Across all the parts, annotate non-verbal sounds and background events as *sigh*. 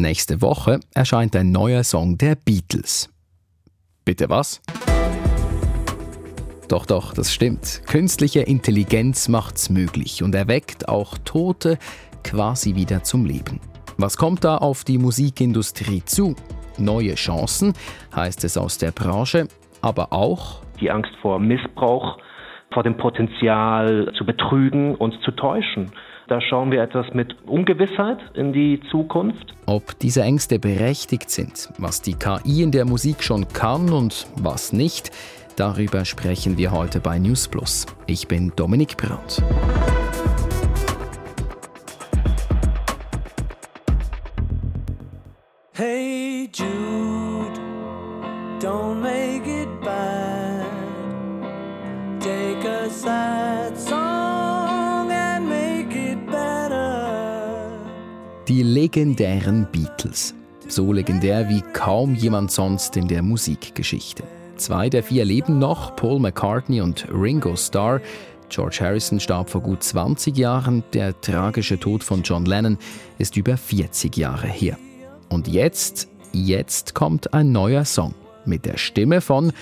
Nächste Woche erscheint ein neuer Song der Beatles. Bitte was? Doch, doch, das stimmt. Künstliche Intelligenz macht's möglich und erweckt auch Tote quasi wieder zum Leben. Was kommt da auf die Musikindustrie zu? Neue Chancen, heißt es aus der Branche, aber auch die Angst vor Missbrauch, vor dem Potenzial zu betrügen und zu täuschen. Da schauen wir etwas mit Ungewissheit in die Zukunft. Ob diese Ängste berechtigt sind, was die KI in der Musik schon kann und was nicht, darüber sprechen wir heute bei News Plus. Ich bin Dominik Brandt. Legendären Beatles. So legendär wie kaum jemand sonst in der Musikgeschichte. Zwei der vier leben noch, Paul McCartney und Ringo Starr. George Harrison starb vor gut 20 Jahren. Der tragische Tod von John Lennon ist über 40 Jahre her. Und jetzt, jetzt kommt ein neuer Song mit der Stimme von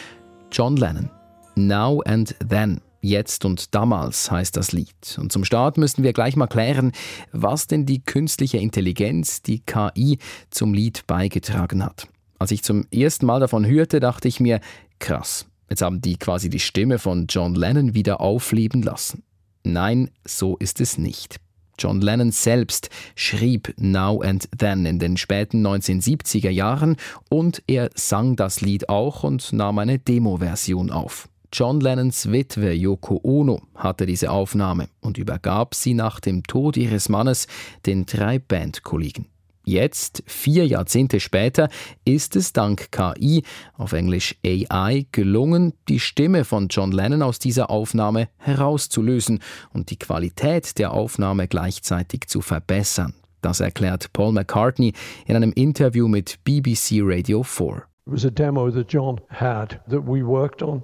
John Lennon. Now and Then. Jetzt und damals heißt das Lied. Und zum Start müssen wir gleich mal klären, was denn die künstliche Intelligenz, die KI, zum Lied beigetragen hat. Als ich zum ersten Mal davon hörte, dachte ich mir, krass, jetzt haben die quasi die Stimme von John Lennon wieder aufleben lassen. Nein, so ist es nicht. John Lennon selbst schrieb Now and Then in den späten 1970er Jahren und er sang das Lied auch und nahm eine Demo-Version auf. John Lennons Witwe Yoko Ono hatte diese Aufnahme und übergab sie nach dem Tod ihres Mannes den drei Bandkollegen. Jetzt, vier Jahrzehnte später, ist es dank KI, auf Englisch AI, gelungen, die Stimme von John Lennon aus dieser Aufnahme herauszulösen und die Qualität der Aufnahme gleichzeitig zu verbessern. Das erklärt Paul McCartney in einem Interview mit BBC Radio 4. It was a demo that John had that we worked on.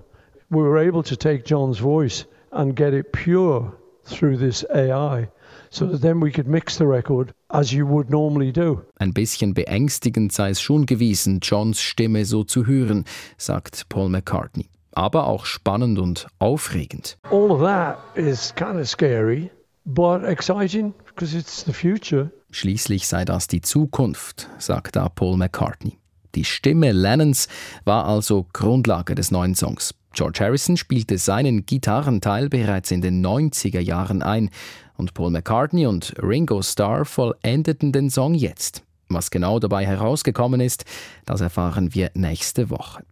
We were able to take John's voice and get it pure through this AI so that then we could mix the record as you would normally do. Ein bisschen beängstigend sei es schon gewesen, Johns Stimme so zu hören, sagt Paul McCartney. Aber auch spannend und aufregend. All of that is kind of scary, but exciting because it's the future. Schließlich sei das die Zukunft, sagt da Paul McCartney. Die Stimme Lennons war also Grundlage des neuen Songs. George Harrison spielte seinen Gitarrenteil bereits in den 90er Jahren ein und Paul McCartney und Ringo Starr vollendeten den Song jetzt. Was genau dabei herausgekommen ist, das erfahren wir nächste Woche.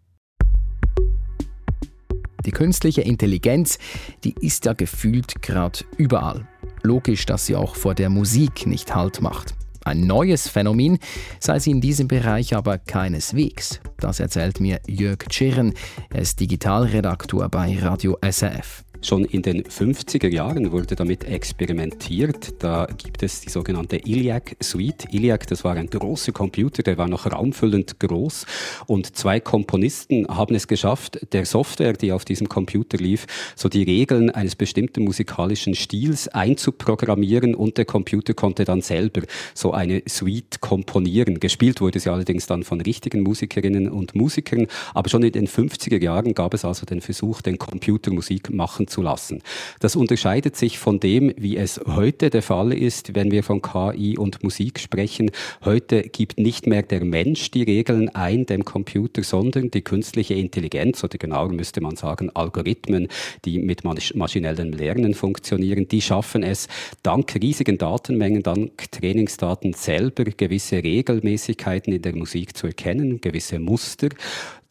Die künstliche Intelligenz, die ist ja gefühlt gerade überall. Logisch, dass sie auch vor der Musik nicht Halt macht. Ein neues Phänomen sei sie in diesem Bereich aber keineswegs. Das erzählt mir Jörg Tschirren. Er ist Digitalredaktor bei Radio SRF. Schon in den 50er Jahren wurde damit experimentiert. Da gibt es die sogenannte Iliac Suite. Iliac, das war ein großer Computer, der war noch raumfüllend groß. Und zwei Komponisten haben es geschafft, der Software, die auf diesem Computer lief, so die Regeln eines bestimmten musikalischen Stils einzuprogrammieren und der Computer konnte dann selber so eine Suite komponieren. Gespielt wurde sie allerdings dann von richtigen Musikerinnen und Musikern. Aber schon in den 50er Jahren gab es also den Versuch, den Computer Musik machen zu lassen. Das unterscheidet sich von dem, wie es heute der Fall ist, wenn wir von KI und Musik sprechen. Heute gibt nicht mehr der Mensch die Regeln ein dem Computer, sondern die künstliche Intelligenz oder genauer müsste man sagen Algorithmen, die mit maschinellem Lernen funktionieren, die schaffen es dank riesigen Datenmengen, dank Trainingsdaten selber gewisse Regelmäßigkeiten in der Musik zu erkennen, gewisse Muster.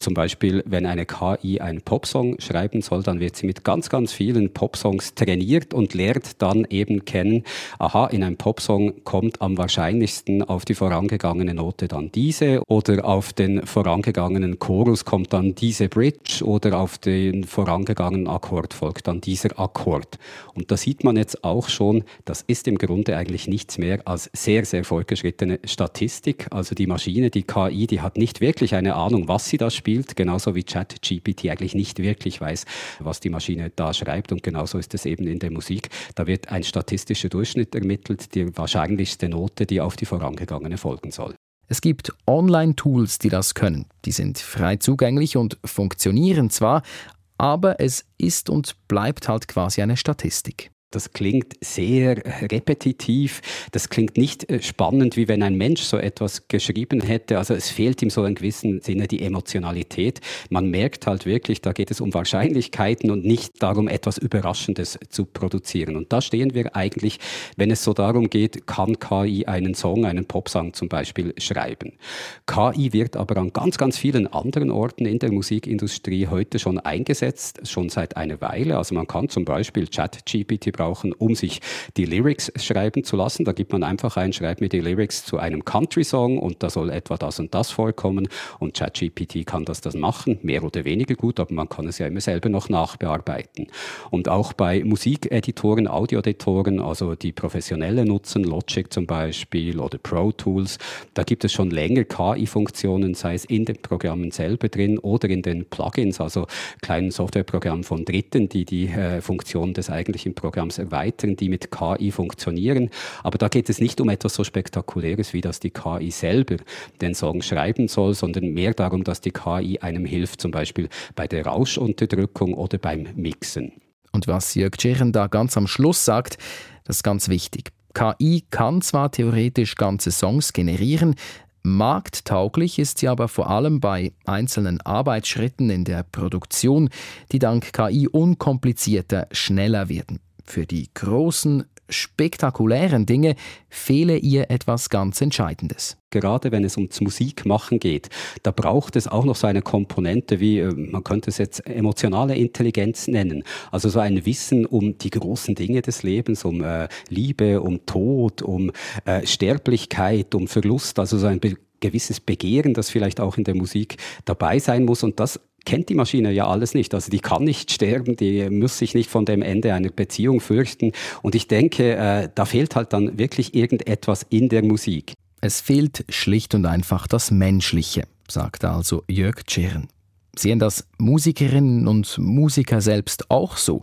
Zum Beispiel, wenn eine KI einen Popsong schreiben soll, dann wird sie mit ganz, ganz vielen Popsongs trainiert und lernt dann eben kennen, aha, in einem Popsong kommt am wahrscheinlichsten auf die vorangegangene Note dann diese oder auf den vorangegangenen Chorus kommt dann diese Bridge oder auf den vorangegangenen Akkord folgt dann dieser Akkord. Und da sieht man jetzt auch schon, das ist im Grunde eigentlich nichts mehr als sehr, sehr fortgeschrittene Statistik. Also die Maschine, die KI, die hat nicht wirklich eine Ahnung, was sie da spielt spielt, genauso wie ChatGPT eigentlich nicht wirklich weiß, was die Maschine da schreibt. Und genauso ist es eben in der Musik. Da wird ein statistischer Durchschnitt ermittelt, die wahrscheinlichste Note, die auf die vorangegangene folgen soll. Es gibt Online-Tools, die das können. Die sind frei zugänglich und funktionieren zwar, aber es ist und bleibt halt quasi eine Statistik. Das klingt sehr repetitiv. Das klingt nicht äh, spannend, wie wenn ein Mensch so etwas geschrieben hätte. Also es fehlt ihm so in gewissem Sinne die Emotionalität. Man merkt halt wirklich, da geht es um Wahrscheinlichkeiten und nicht darum, etwas Überraschendes zu produzieren. Und da stehen wir eigentlich, wenn es so darum geht, kann KI einen Song, einen Popsong zum Beispiel schreiben. KI wird aber an ganz, ganz vielen anderen Orten in der Musikindustrie heute schon eingesetzt, schon seit einer Weile. Also man kann zum Beispiel ChatGPT brauchen, um sich die Lyrics schreiben zu lassen. Da gibt man einfach ein, schreibt mir die Lyrics zu einem Country-Song und da soll etwa das und das vorkommen und ChatGPT kann das dann machen, mehr oder weniger gut, aber man kann es ja immer selber noch nachbearbeiten. Und auch bei Musikeditoren, Audioeditoren, also die professionelle nutzen, Logic zum Beispiel oder Pro Tools, da gibt es schon länger KI-Funktionen, sei es in den Programmen selber drin oder in den Plugins, also kleinen Softwareprogrammen von Dritten, die die äh, Funktion des eigentlichen Programms Programs erweitern, die mit KI funktionieren. Aber da geht es nicht um etwas so Spektakuläres, wie dass die KI selber den Song schreiben soll, sondern mehr darum, dass die KI einem hilft, zum Beispiel bei der Rauschunterdrückung oder beim Mixen. Und was Jörg Tscheren da ganz am Schluss sagt, das ist ganz wichtig. KI kann zwar theoretisch ganze Songs generieren, Markttauglich ist sie aber vor allem bei einzelnen Arbeitsschritten in der Produktion, die dank KI unkomplizierter, schneller werden. Für die großen, spektakulären Dinge fehle ihr etwas ganz Entscheidendes. Gerade wenn es ums Musikmachen geht, da braucht es auch noch so eine Komponente wie, äh, man könnte es jetzt emotionale Intelligenz nennen. Also so ein Wissen um die großen Dinge des Lebens, um äh, Liebe, um Tod, um äh, Sterblichkeit, um Verlust, also so ein gewisses Begehren, das vielleicht auch in der Musik dabei sein muss. Und das kennt die Maschine ja alles nicht. Also die kann nicht sterben, die muss sich nicht von dem Ende einer Beziehung fürchten. Und ich denke, äh, da fehlt halt dann wirklich irgendetwas in der Musik. Es fehlt schlicht und einfach das Menschliche, sagt also Jörg Tschirn. Sehen das Musikerinnen und Musiker selbst auch so?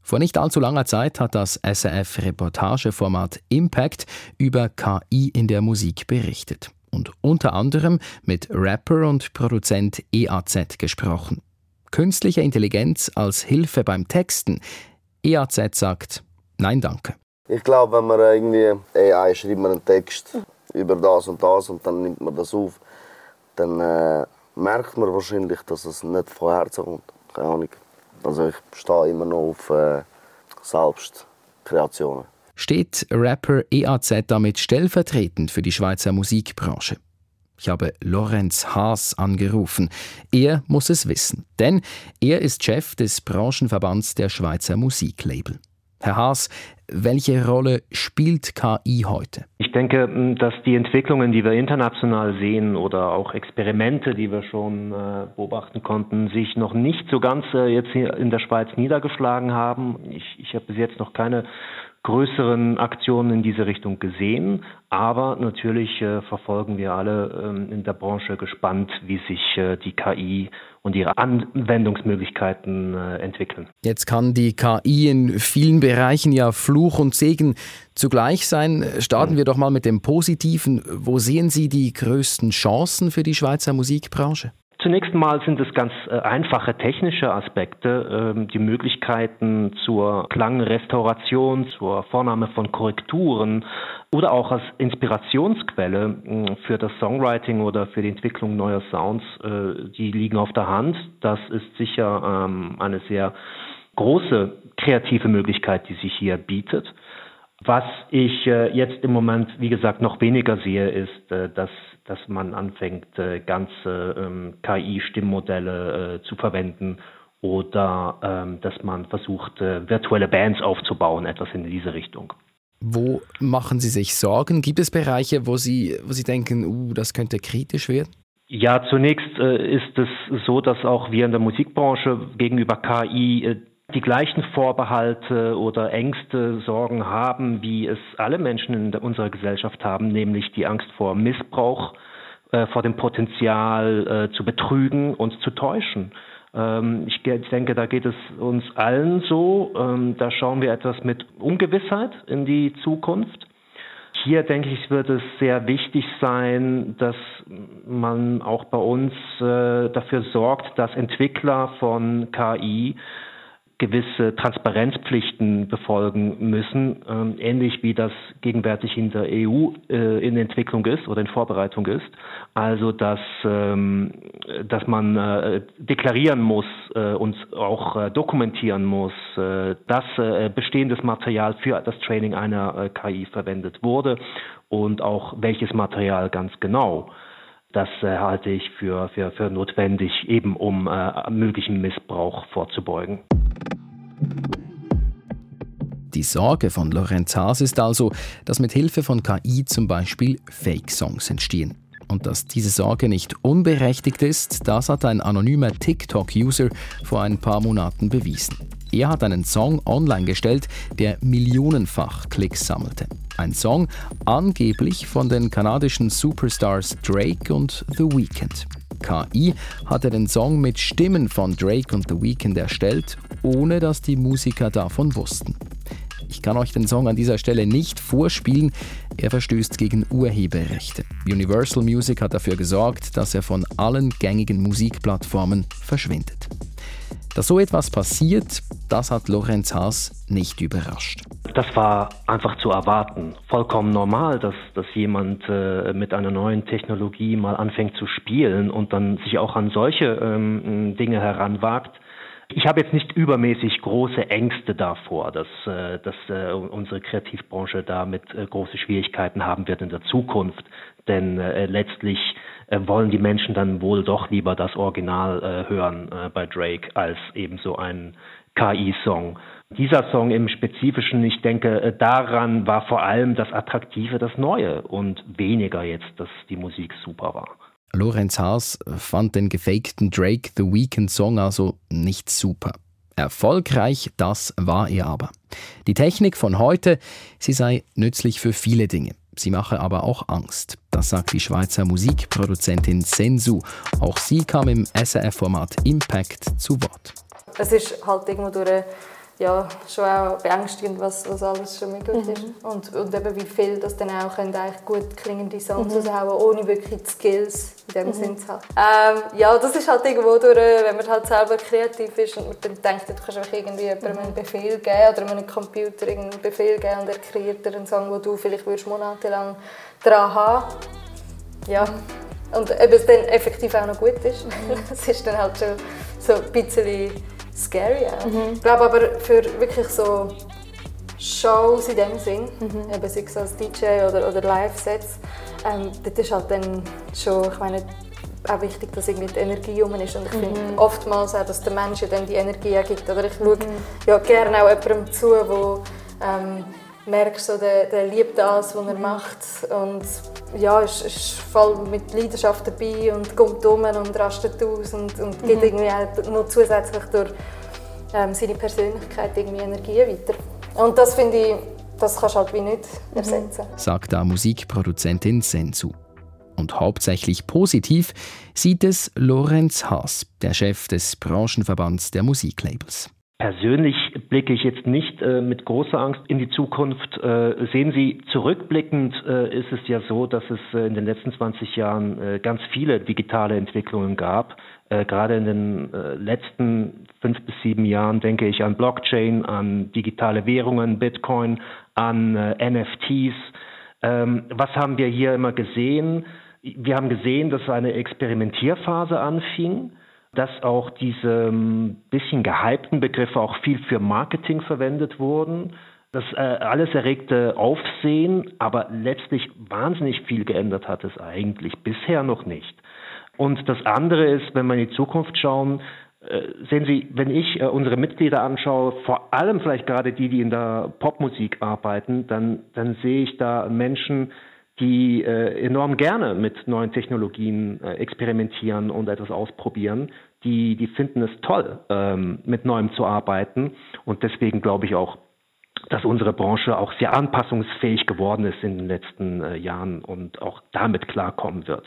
Vor nicht allzu langer Zeit hat das SRF-Reportageformat Impact über KI in der Musik berichtet und unter anderem mit Rapper und Produzent EAZ gesprochen. Künstliche Intelligenz als Hilfe beim Texten. EAZ sagt Nein, danke. Ich glaube, wenn man irgendwie AI schreibt man einen Text über das und das und dann nimmt man das auf, dann äh, merkt man wahrscheinlich, dass es nicht von Herzen kommt. Keine Ahnung. Also ich stehe immer noch auf äh, Selbstkreationen steht Rapper EAZ damit stellvertretend für die Schweizer Musikbranche. Ich habe Lorenz Haas angerufen. Er muss es wissen, denn er ist Chef des Branchenverbands der Schweizer Musiklabel. Herr Haas, welche Rolle spielt KI heute? Ich denke, dass die Entwicklungen, die wir international sehen oder auch Experimente, die wir schon äh, beobachten konnten, sich noch nicht so ganz äh, jetzt hier in der Schweiz niedergeschlagen haben. Ich, ich habe bis jetzt noch keine größeren Aktionen in diese Richtung gesehen. Aber natürlich äh, verfolgen wir alle ähm, in der Branche gespannt, wie sich äh, die KI und ihre Anwendungsmöglichkeiten äh, entwickeln. Jetzt kann die KI in vielen Bereichen ja Fluch und Segen zugleich sein. Starten wir doch mal mit dem Positiven. Wo sehen Sie die größten Chancen für die Schweizer Musikbranche? Zunächst mal sind es ganz äh, einfache technische Aspekte, ähm, die Möglichkeiten zur Klangrestauration, zur Vornahme von Korrekturen oder auch als Inspirationsquelle äh, für das Songwriting oder für die Entwicklung neuer Sounds, äh, die liegen auf der Hand. Das ist sicher ähm, eine sehr große kreative Möglichkeit, die sich hier bietet. Was ich äh, jetzt im Moment, wie gesagt, noch weniger sehe, ist, dass, dass man anfängt, äh, ganze ähm, KI-Stimmmodelle äh, zu verwenden oder ähm, dass man versucht, äh, virtuelle Bands aufzubauen, etwas in diese Richtung. Wo machen Sie sich Sorgen? Gibt es Bereiche, wo Sie, wo Sie denken, uh, das könnte kritisch werden? Ja, zunächst äh, ist es so, dass auch wir in der Musikbranche gegenüber KI die gleichen Vorbehalte oder Ängste, Sorgen haben, wie es alle Menschen in unserer Gesellschaft haben, nämlich die Angst vor Missbrauch, äh, vor dem Potenzial äh, zu betrügen und zu täuschen. Ähm, ich, denke, da geht es uns allen so. Ähm, da schauen wir etwas mit Ungewissheit in die Zukunft. hier denke ich, wird es sehr wichtig sein, dass man auch bei uns äh, dafür sorgt, dass Entwickler von KI gewisse Transparenzpflichten befolgen müssen, ähm, ähnlich wie das gegenwärtig in der EU äh, in Entwicklung ist oder in Vorbereitung ist. Also dass, ähm, dass man äh, deklarieren muss äh, und auch äh, dokumentieren muss, äh, dass äh, bestehendes Material für das Training einer KI verwendet wurde und auch welches Material ganz genau. Das halte ich für, für, für notwendig, eben um möglichen Missbrauch vorzubeugen. Die Sorge von Lorenz Haas ist also, dass mit Hilfe von KI zum Beispiel Fake-Songs entstehen. Und dass diese Sorge nicht unberechtigt ist, das hat ein anonymer TikTok-User vor ein paar Monaten bewiesen. Er hat einen Song online gestellt, der millionenfach Klicks sammelte. Ein Song angeblich von den kanadischen Superstars Drake und The Weeknd. KI hat er den Song mit Stimmen von Drake und The Weeknd erstellt, ohne dass die Musiker davon wussten. Ich kann euch den Song an dieser Stelle nicht vorspielen, er verstößt gegen Urheberrechte. Universal Music hat dafür gesorgt, dass er von allen gängigen Musikplattformen verschwindet. Dass so etwas passiert, das hat Lorenz Haas nicht überrascht. Das war einfach zu erwarten. Vollkommen normal, dass, dass jemand äh, mit einer neuen Technologie mal anfängt zu spielen und dann sich auch an solche ähm, Dinge heranwagt. Ich habe jetzt nicht übermäßig große Ängste davor, dass, äh, dass äh, unsere Kreativbranche damit äh, große Schwierigkeiten haben wird in der Zukunft. Denn letztlich äh, wollen die Menschen dann wohl doch lieber das Original äh, hören äh, bei Drake als eben so ein KI-Song. Dieser Song im Spezifischen, ich denke, äh, daran war vor allem das Attraktive das Neue und weniger jetzt, dass die Musik super war. Lorenz Haas fand den gefakten Drake The Weeknd Song also nicht super. Erfolgreich, das war er aber. Die Technik von heute, sie sei nützlich für viele Dinge. Sie mache aber auch Angst. Das sagt die Schweizer Musikproduzentin Sensu. Auch sie kam im SRF-Format Impact zu Wort. Es ist halt irgendwo durch ja, schon auch beängstigend, was, was alles schon möglich mhm. ist. Und, und eben wie viel das dann auch können, eigentlich gut klingende Songs mhm. raushauen, ohne wirklich die Skills in dem mhm. Sinn zu haben. Ähm, ja, das ist halt irgendwo durch, wenn man halt selber kreativ ist und man dann denkt, du kannst einfach irgendwie jemandem einen Befehl geben oder einem Computer einen Befehl geben und er kreiert dir einen Song, wo du vielleicht würdest monatelang dran haben Ja. Und ob es dann effektiv auch noch gut ist, mhm. *laughs* das ist dann halt schon so ein bisschen scary auch. Mhm. Ich glaube aber für wirklich so Shows in dem Sinn, mhm. eben sei es als DJ oder, oder Live-Sets, ähm, dort ist halt dann schon, ich meine, auch wichtig, dass irgendwie die Energie um ist. Und ich finde mhm. oftmals auch, dass der Mensch dann die Energie ergibt. Oder ich schaue mhm. ja gerne auch jemandem zu, der ähm, merkt, so, der, der liebt das, was er mhm. macht. Und ja, ist, ist voll mit Leidenschaft dabei und kommt um und rastet aus und, und gibt mhm. irgendwie auch noch zusätzlich durch ähm, seine Persönlichkeit irgendwie Energie weiter. Und das finde ich, das kannst du halt wie nicht mhm. ersetzen. Sagt da Musikproduzentin Sensu. Und hauptsächlich positiv sieht es Lorenz Haas, der Chef des Branchenverbands der Musiklabels. Persönlich blicke ich jetzt nicht äh, mit großer Angst in die Zukunft. Äh, sehen Sie, zurückblickend äh, ist es ja so, dass es äh, in den letzten 20 Jahren äh, ganz viele digitale Entwicklungen gab. Äh, gerade in den letzten fünf bis sieben Jahren denke ich an Blockchain, an digitale Währungen, Bitcoin, an NFTs. Ähm, was haben wir hier immer gesehen? Wir haben gesehen, dass eine Experimentierphase anfing dass auch diese ähm, bisschen gehypten Begriffe auch viel für Marketing verwendet wurden. Das äh, alles erregte Aufsehen, aber letztlich wahnsinnig viel geändert hat es eigentlich bisher noch nicht. Und das andere ist, wenn wir in die Zukunft schauen, äh, sehen Sie, wenn ich äh, unsere Mitglieder anschaue, vor allem vielleicht gerade die, die in der Popmusik arbeiten, dann, dann sehe ich da Menschen, die äh, enorm gerne mit neuen Technologien äh, experimentieren und etwas ausprobieren. Die, die finden es toll, ähm, mit Neuem zu arbeiten. Und deswegen glaube ich auch, dass unsere Branche auch sehr anpassungsfähig geworden ist in den letzten äh, Jahren und auch damit klarkommen wird.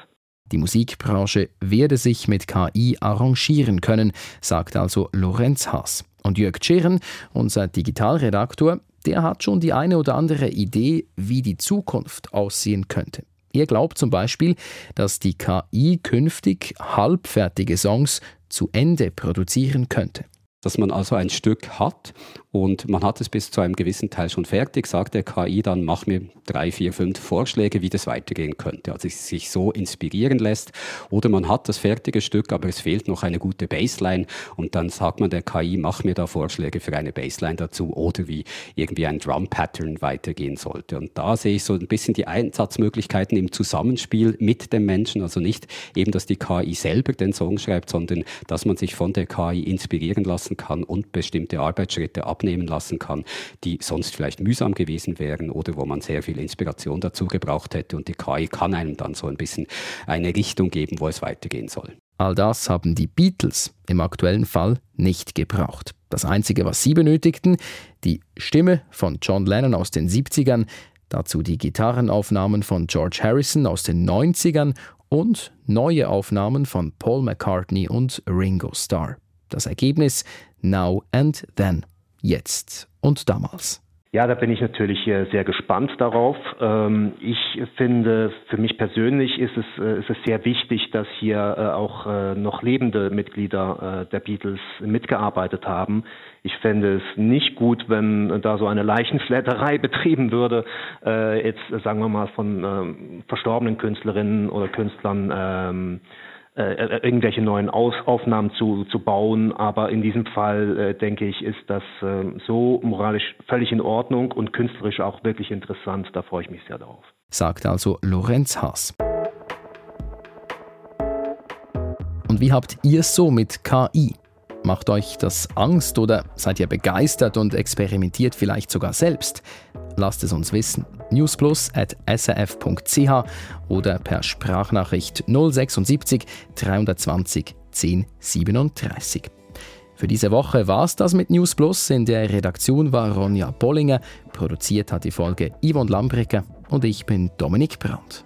Die Musikbranche werde sich mit KI arrangieren können, sagt also Lorenz Haas. Und Jörg Tschirren, unser Digitalredaktor, der hat schon die eine oder andere Idee, wie die Zukunft aussehen könnte. Er glaubt zum Beispiel, dass die KI künftig halbfertige Songs zu Ende produzieren könnte dass man also ein Stück hat und man hat es bis zu einem gewissen Teil schon fertig, sagt der KI dann, mach mir drei, vier, fünf Vorschläge, wie das weitergehen könnte. Also sich so inspirieren lässt. Oder man hat das fertige Stück, aber es fehlt noch eine gute Baseline und dann sagt man der KI, mach mir da Vorschläge für eine Baseline dazu oder wie irgendwie ein Drum-Pattern weitergehen sollte. Und da sehe ich so ein bisschen die Einsatzmöglichkeiten im Zusammenspiel mit dem Menschen. Also nicht eben, dass die KI selber den Song schreibt, sondern dass man sich von der KI inspirieren lassen lassen kann und bestimmte Arbeitsschritte abnehmen lassen kann, die sonst vielleicht mühsam gewesen wären oder wo man sehr viel Inspiration dazu gebraucht hätte. Und die KI kann einem dann so ein bisschen eine Richtung geben, wo es weitergehen soll. All das haben die Beatles im aktuellen Fall nicht gebraucht. Das Einzige, was sie benötigten, die Stimme von John Lennon aus den 70ern, dazu die Gitarrenaufnahmen von George Harrison aus den 90ern und neue Aufnahmen von Paul McCartney und Ringo Starr. Das Ergebnis Now and Then, jetzt und damals. Ja, da bin ich natürlich sehr gespannt darauf. Ähm, ich finde, für mich persönlich ist es, äh, ist es sehr wichtig, dass hier äh, auch äh, noch lebende Mitglieder der Beatles mitgearbeitet haben. Ich fände es nicht gut, wenn da so eine Leichenflatterei *laughs* betrieben würde, jetzt sagen wir mal von ähm, verstorbenen Künstlerinnen oder Künstlern ähm, äh, äh, irgendwelche neuen Aus Aufnahmen zu, zu bauen. Aber in diesem Fall, äh, denke ich, ist das äh, so moralisch völlig in Ordnung und künstlerisch auch wirklich interessant. Da freue ich mich sehr darauf. Sagt also Lorenz Haas. Und wie habt ihr es so mit KI? Macht euch das Angst oder seid ihr begeistert und experimentiert vielleicht sogar selbst? Lasst es uns wissen newsplus.saf.ch oder per Sprachnachricht 076 320 1037. Für diese Woche war es das mit News Plus. In der Redaktion war Ronja Bollinger, produziert hat die Folge Yvonne Lambricker und ich bin Dominik Brandt.